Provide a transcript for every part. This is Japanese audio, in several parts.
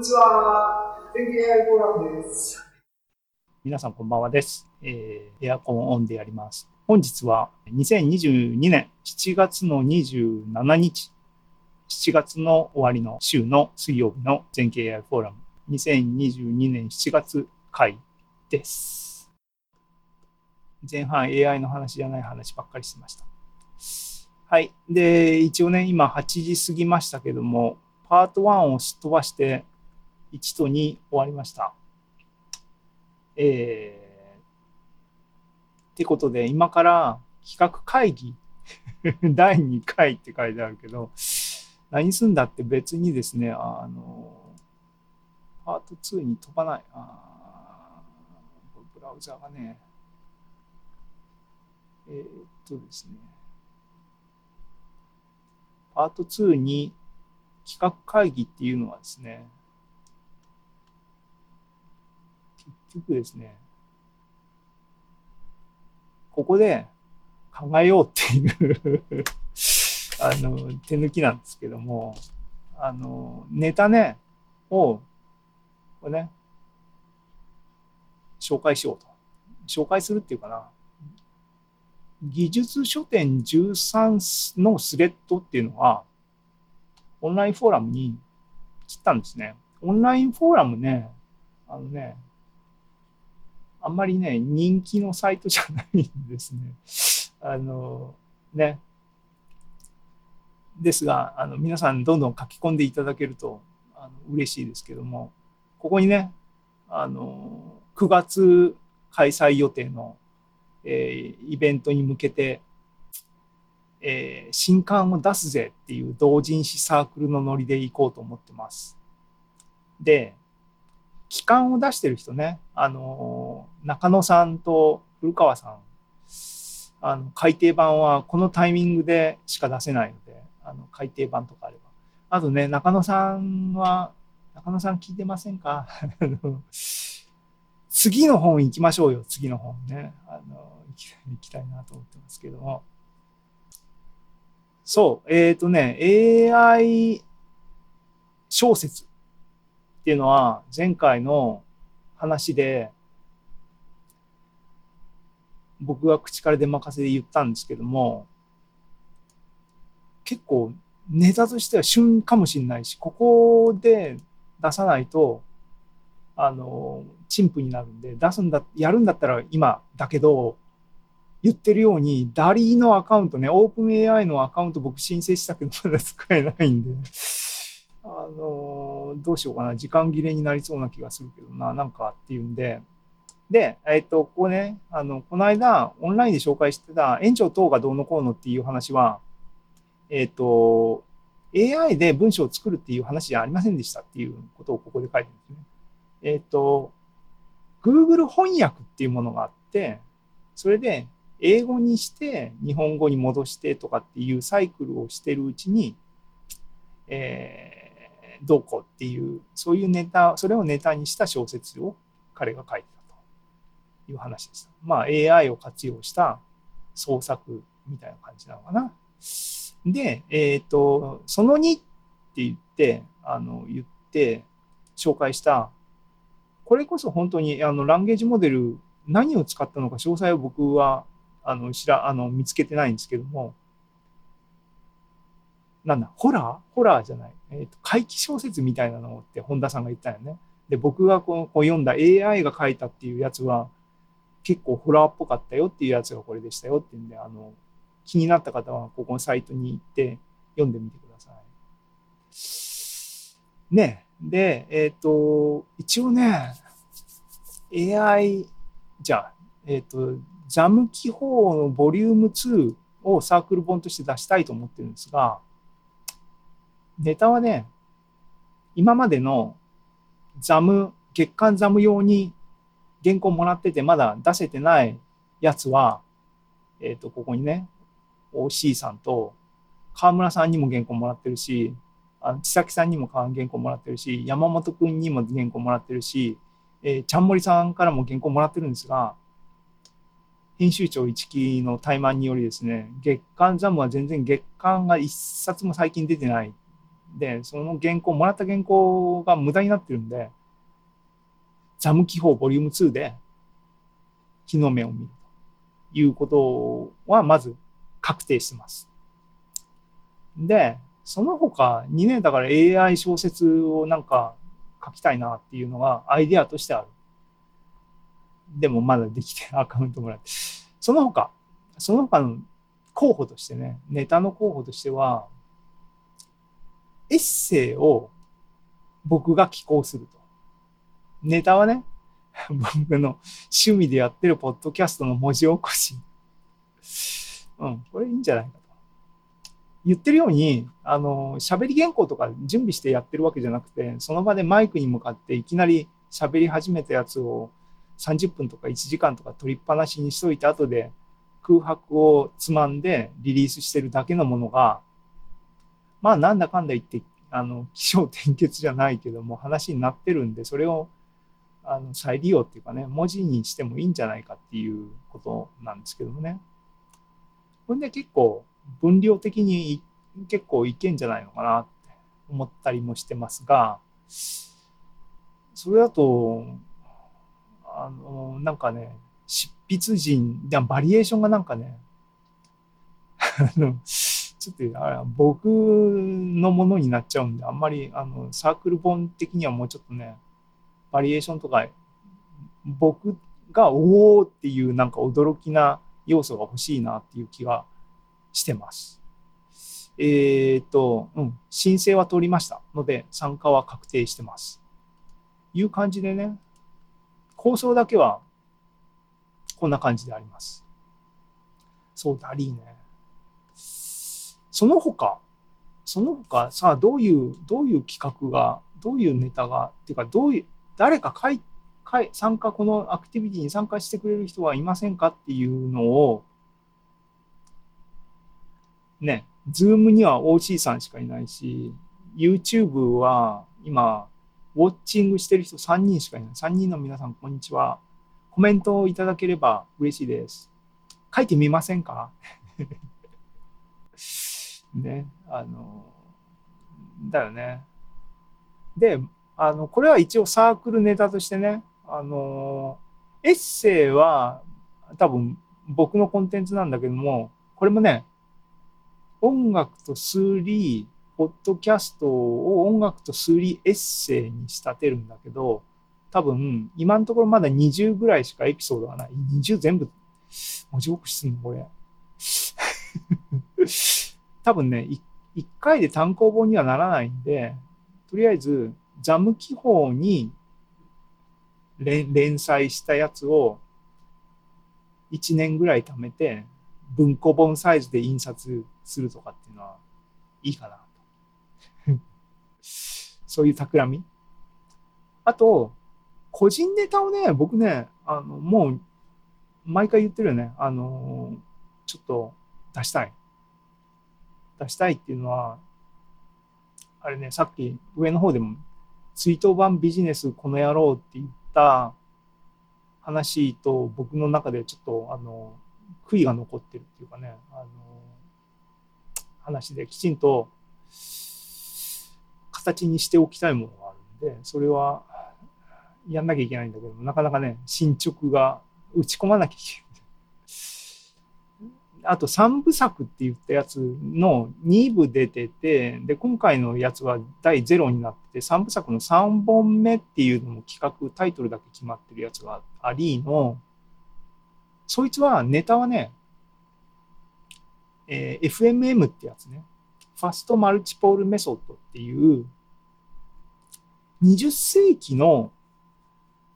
にちは。天気 AI フォーラムです。皆さんこんばんはです。えー、エアコンオンでやります。本日は2022年7月の27日、7月の終わりの週の水曜日の全経 AI フォーラム2022年7月回です。前半 AI の話じゃない話ばっかりしてました。はい。で、一応ね、今8時過ぎましたけども、パート1をすっ飛ばして1と2終わりました。えー、ってことで、今から企画会議 第2回って書いてあるけど、何すんだって別にですね、あの、パート2に飛ばない。あブラウザーがね、えー、っとですね、パート2に企画会議っていうのはですね、結局ですね、ここで考えようっていう あの、手抜きなんですけども、あの、ネタね、を、これね、紹介しようと。紹介するっていうかな。技術書店13のスレッドっていうのは、オンラインフォーラムに切ったんですね。オンラインフォーラムね、あのね、あんまりね、人気のサイトじゃないんですね。あの、ね。ですが、あの、皆さんどんどん書き込んでいただけると、あの嬉しいですけども、ここにね、あの、9月開催予定の、えー、イベントに向けて、えー、新刊を出すぜっていう同人誌サークルのノリで行こうと思ってます。で、期間を出してる人ね、あの、中野さんと古川さん、あの、改訂版はこのタイミングでしか出せないので、あの、改訂版とかあれば。あとね、中野さんは、中野さん聞いてませんか？次の本行きましょうよ、次の本ね。あの、行きたいなと思ってますけども。そう、えっ、ー、とね、AI 小説っていうのは前回の話で僕が口から出任せで言ったんですけども結構ネタとしては旬かもしれないしここで出さないとあの陳腐になるんで出すんだやるんだったら今だけど言ってるように、ダリーのアカウントね、オープン AI のアカウント僕申請したけどまだ使えないんで、あのどうしようかな、時間切れになりそうな気がするけどな、なんかっていうんで、で、えっ、と、ここね、あの、この間、オンラインで紹介してた、園長等がどうのこうのっていう話は、えっ、と、AI で文章を作るっていう話じゃありませんでしたっていうことをここで書いてるんですね。えっ、と、Google 翻訳っていうものがあって、それで英語にして日本語に戻してとかっていうサイクルをしてるうちに、えー、どうこうっていうそういうネタそれをネタにした小説を彼が書いてたという話でした。まあ AI を活用した創作みたいな感じなのかな。で、えっ、ー、とその2って言ってあの言って紹介したこれこそ本当にあのランゲージモデル何を使ったのか詳細を僕はあの知らあの見つけてないんですけどもなんだホラー？ホラーじゃない、えーと、怪奇小説みたいなのって本田さんが言ったよね。で僕がこうこう読んだ AI が書いたっていうやつは結構ホラーっぽかったよっていうやつがこれでしたよっていうんであの気になった方はここのサイトに行って読んでみてください。ねでえっ、ー、と一応ね AI じゃあえっ、ー、とジャム記法のボリューム2をサークル本として出したいと思ってるんですが、ネタはね、今までのザム、月間ザム用に原稿もらっててまだ出せてないやつは、えっ、ー、と、ここにね、OC さんと河村さんにも原稿もらってるし、あの千崎さんにも原稿もらってるし、山本君にも原稿もらってるし、えー、ちゃんもりさんからも原稿もらってるんですが、編集長一期の怠慢によりですね、月刊ザムは全然月刊が一冊も最近出てない。で、その原稿、もらった原稿が無駄になってるんで、ザム記法ボリューム2で日の目を見るということはまず確定してます。で、その他2年だから AI 小説をなんか書きたいなっていうのがアイデアとしてある。でもまだできてアカウントもらって。その他、その他の候補としてね、ネタの候補としては、エッセイを僕が寄稿すると。ネタはね、僕の趣味でやってるポッドキャストの文字起こし。うん、これいいんじゃないかと。言ってるように、あの、喋り原稿とか準備してやってるわけじゃなくて、その場でマイクに向かっていきなり喋り始めたやつを30分とか1時間とか取りっぱなしにしといて、後で空白をつまんでリリースしてるだけのものが、まあなんだかんだ言って、あの、気象転結じゃないけども話になってるんで、それをあの再利用っていうかね、文字にしてもいいんじゃないかっていうことなんですけどもね。これで結構分量的に結構いけんじゃないのかなって思ったりもしてますが、それだと、あの、なんかね、執筆陣、バリエーションがなんかね、あの、ちょっとあ僕のものになっちゃうんで、あんまりあのサークル本的にはもうちょっとね、バリエーションとか、僕がおおっていうなんか驚きな要素が欲しいなっていう気がしてます。えっ、と、うん、申請は通りましたので、参加は確定してます。いう感じでね、構想だけはこんな感じであります。そうだ、りーね。その他、その他さあどういう、どういう企画が、どういうネタが、っていうか、どういう、誰か書い、書い参加、このアクティビティに参加してくれる人はいませんか？っていうのを、ね、ズームには OC さんしかいないし、YouTube は今、ウォッチングしてる人3人しかいない。3人の皆さん、こんにちは。コメントをいただければ嬉しいです。書いてみませんか？ね、あの、だよね。で、あの、これは一応サークルネタとしてね、あの、エッセイは多分僕のコンテンツなんだけども、これもね、音楽と数理、ポッドキャストを音楽と数理エッセイに仕立てるんだけど、多分、今のところまだ20ぐらいしかエピソードがない。20全部文字起こしすんのこれ。多分ね、1回で単行本にはならないんで、とりあえず、ザム記法に連載したやつを1年ぐらい貯めて、文庫本サイズで印刷するとかっていうのはいいかなと。そういう企み。あと、個人ネタをね、僕ね、あの、もう、毎回言ってるよね。あの、ちょっと出したい。出したいっていうのは、あれね、さっき上の方でも、追悼版ビジネスこの野郎って言った話と僕の中でちょっと、あの、悔いが残ってるっていうかね、あの、話できちんと形にしておきたいものがあるんで、それはやんなきゃいけないんだけどなかなかね、進捗が打ち込まなきゃいけない。あと3部作って言ったやつの2部出てて、で、今回のやつは第0になってて、3部作の3本目っていうのも企画、タイトルだけ決まってるやつがありの、そいつはネタはね、えー、FMM ってやつね。ファストマルチポールメソッドっていう、20世紀の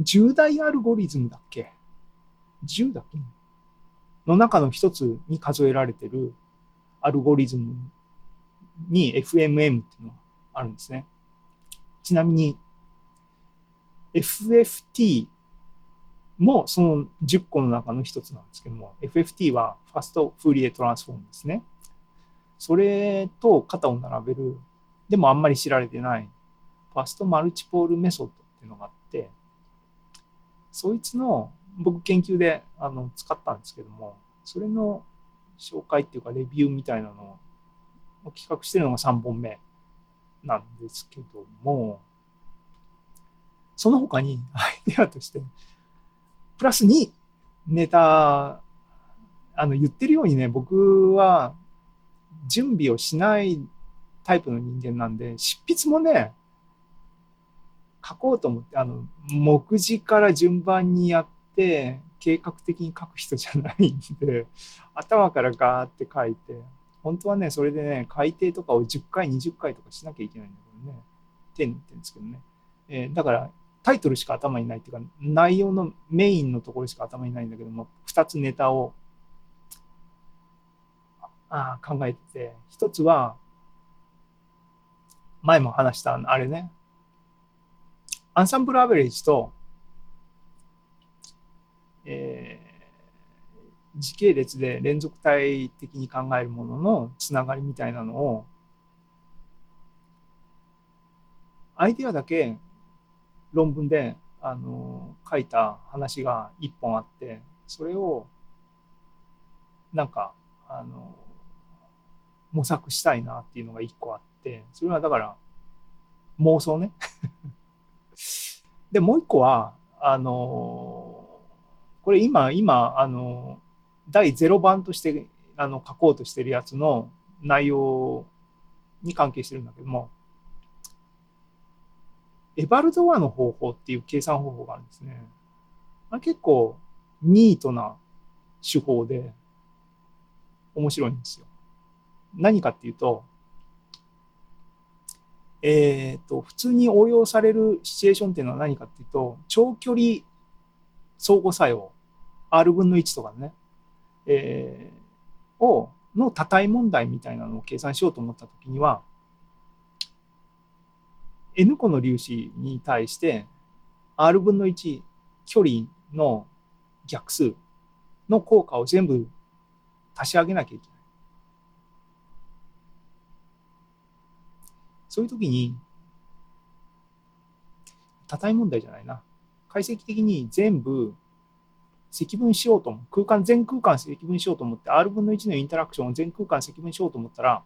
10大アルゴリズムだっけ ?10 だっけ？の中の一つに数えられてるアルゴリズムに FMM っていうのがあるんですね。ちなみに FFT もその10個の中の一つなんですけども、FFT はファストフーリエトランスフォームですね。それと肩を並べる、でもあんまり知られてないファストマルチポールメソッドっていうのがあって、そいつの僕研究であの使ったんですけども、それの紹介っていうかレビューみたいなのを企画してるのが3本目なんですけども、その他にアイデアとして、プラス2ネタ、あの言ってるようにね、僕は準備をしないタイプの人間なんで、執筆もね、書こうと思って、あの、目次から順番にやって、計画的に書く人じゃないんで、頭からガーって書いて、本当はね、それでね、改訂とかを10回、20回とかしなきゃいけないんだけどね、手に言ってるんですけどね。えーだから、タイトルしか頭にないっていうか、内容のメインのところしか頭にないんだけども、2つネタをあ考えてて、1つは、前も話したあれね、アンサンブルアベレージと、えー時系列で連続体的に考えるもののつながりみたいなのをアイデアだけ論文であの書いた話が一本あってそれをなんかあの模索したいなっていうのが一個あってそれはだから妄想ね。でもう一個はあのこれ今今あの第0番としてあの書こうとしてるやつの内容に関係してるんだけどもエバルドワの方法っていう計算方法があるんですね。あ結構ニートな手法で面白いんですよ。何かっていうと、えっ、と、普通に応用されるシチュエーションっていうのは何かっていうと、長距離相互作用、R 分の1とかね、えーを、の多体問題みたいなのを計算しようと思ったときには、N 個の粒子に対して R 分の1距離の逆数の効果を全部足し上げなきゃいけない。そういうときに、多体問題じゃないな。解析的に全部積分しようと思う。空間、全空間積分しようと思って、R 分の1のインタラクションを全空間積分しようと思ったら、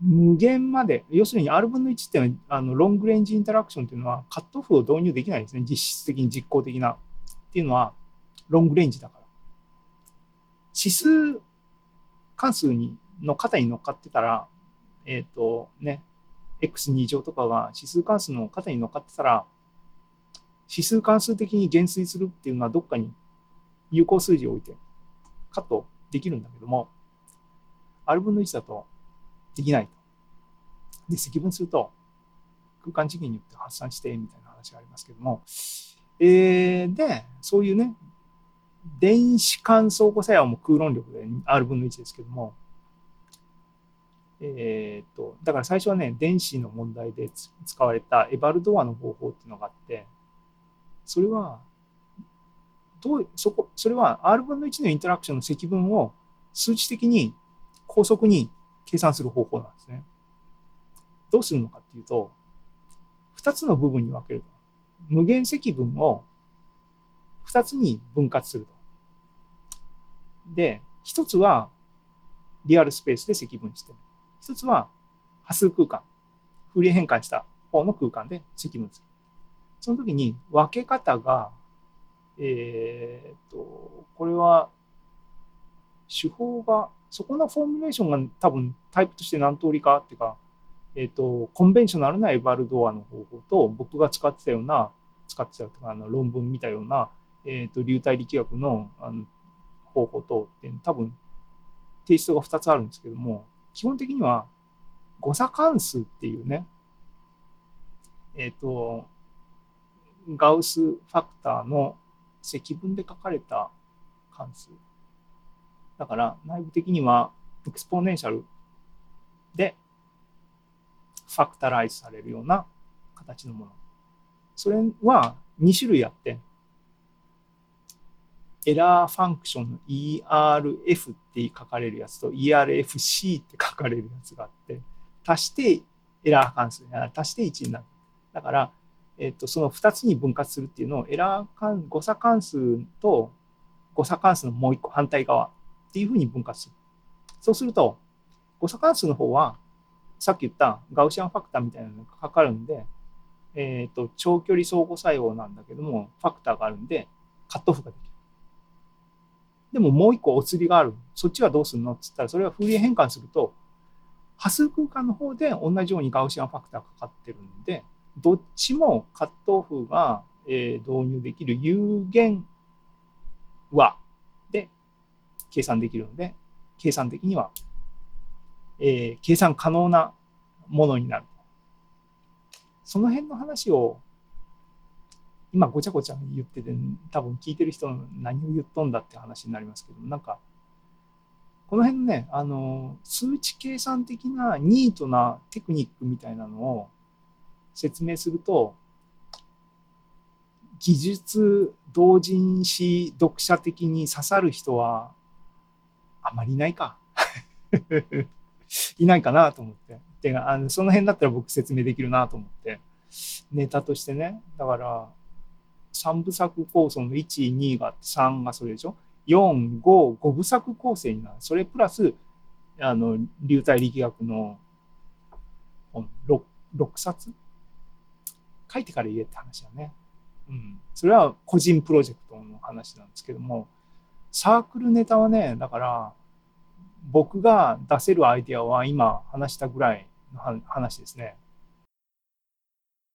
無限まで、要するに R 分の1っていうのは、あのロングレンジインタラクションっていうのは、カットオフを導入できないですね。実質的に実行的な。っていうのは、ロングレンジだから。指数関数にの肩に乗っかってたら、えっ、とね、x2 乗とかが指数関数の肩に乗っかってたら、指数関数的に減衰するっていうのはどっかに有効数字を置いてカットできるんだけども、R 分の1だとできない。で、積分すると空間次元によって発散してみたいな話がありますけども、えー、で、そういうね、電子間相互作用も空論力で R 分の1ですけども、えーっと、だから最初はね、電子の問題で使われたエバルドアの方法っていうのがあって、それは、どう、そこ、それは R 分の1のインタラクションの積分を数値的に高速に計算する方法なんですね。どうするのかっていうと、2つの部分に分けると。無限積分を2つに分割すると。で、1つはリアルスペースで積分してる。1つは波数空間、フリー変換した方の空間で積分する。その時に分け方が、えーと、これは手法が、そこのフォーミュレーションが多分タイプとして何通りかっていうか、えーと、コンベンショナルなエバルドアの方法と僕が使ってたような、使ってたとか、あの論文見たような、えーと、流体力学のあの方法とって多分テイストが2つあるんですけども、基本的には誤差関数っていうね、えっ、と、ガウスファクターの積分で書かれた関数。だから内部的には exponential で factorize されるような形のもの。それは2種類あって、 error function の ERF って書かれるやつと ERFC って書かれるやつがあって、足してエラー関数、足して1になる。だから、えっと、その2つに分割するっていうのをエラー関誤差関数と誤差関数のもう1個反対側っていうふうに分割する。そうすると、誤差関数の方は、さっき言ったガウシアンファクターみたいなのがかかるんで、えっ、と、長距離相互作用なんだけども、ファクターがあるんで、カットオフができる。でももう一個お釣りがある。そっちはどうするの？って言ったら、それはフーリエ変換すると、波数空間の方で同じようにガウシアンファクターかかってるんで、どっちもカットオフが、えー導入できる有限和で計算できるので、計算的には、えー計算可能なものになる。その辺の話を今ごちゃごちゃ言ってて多分聞いてる人の何を言っとんだって話になりますけどなんかこの辺ねあの数値計算的なニートなテクニックみたいなのを説明すると技術同人誌読者的に刺さる人はあまりいないか いないかなと思っててあのその辺だったら僕説明できるなと思ってネタとしてねだから3部作構想の1、2があって3がそれでしょ ?4、5、5部作構成になる。それプラス、あの、流体力学の本 6, 6冊書いてから言えって話だね。うん。それは個人プロジェクトの話なんですけども、サークルネタはね、だから、僕が出せるアイデアは今話したぐらいの話ですね。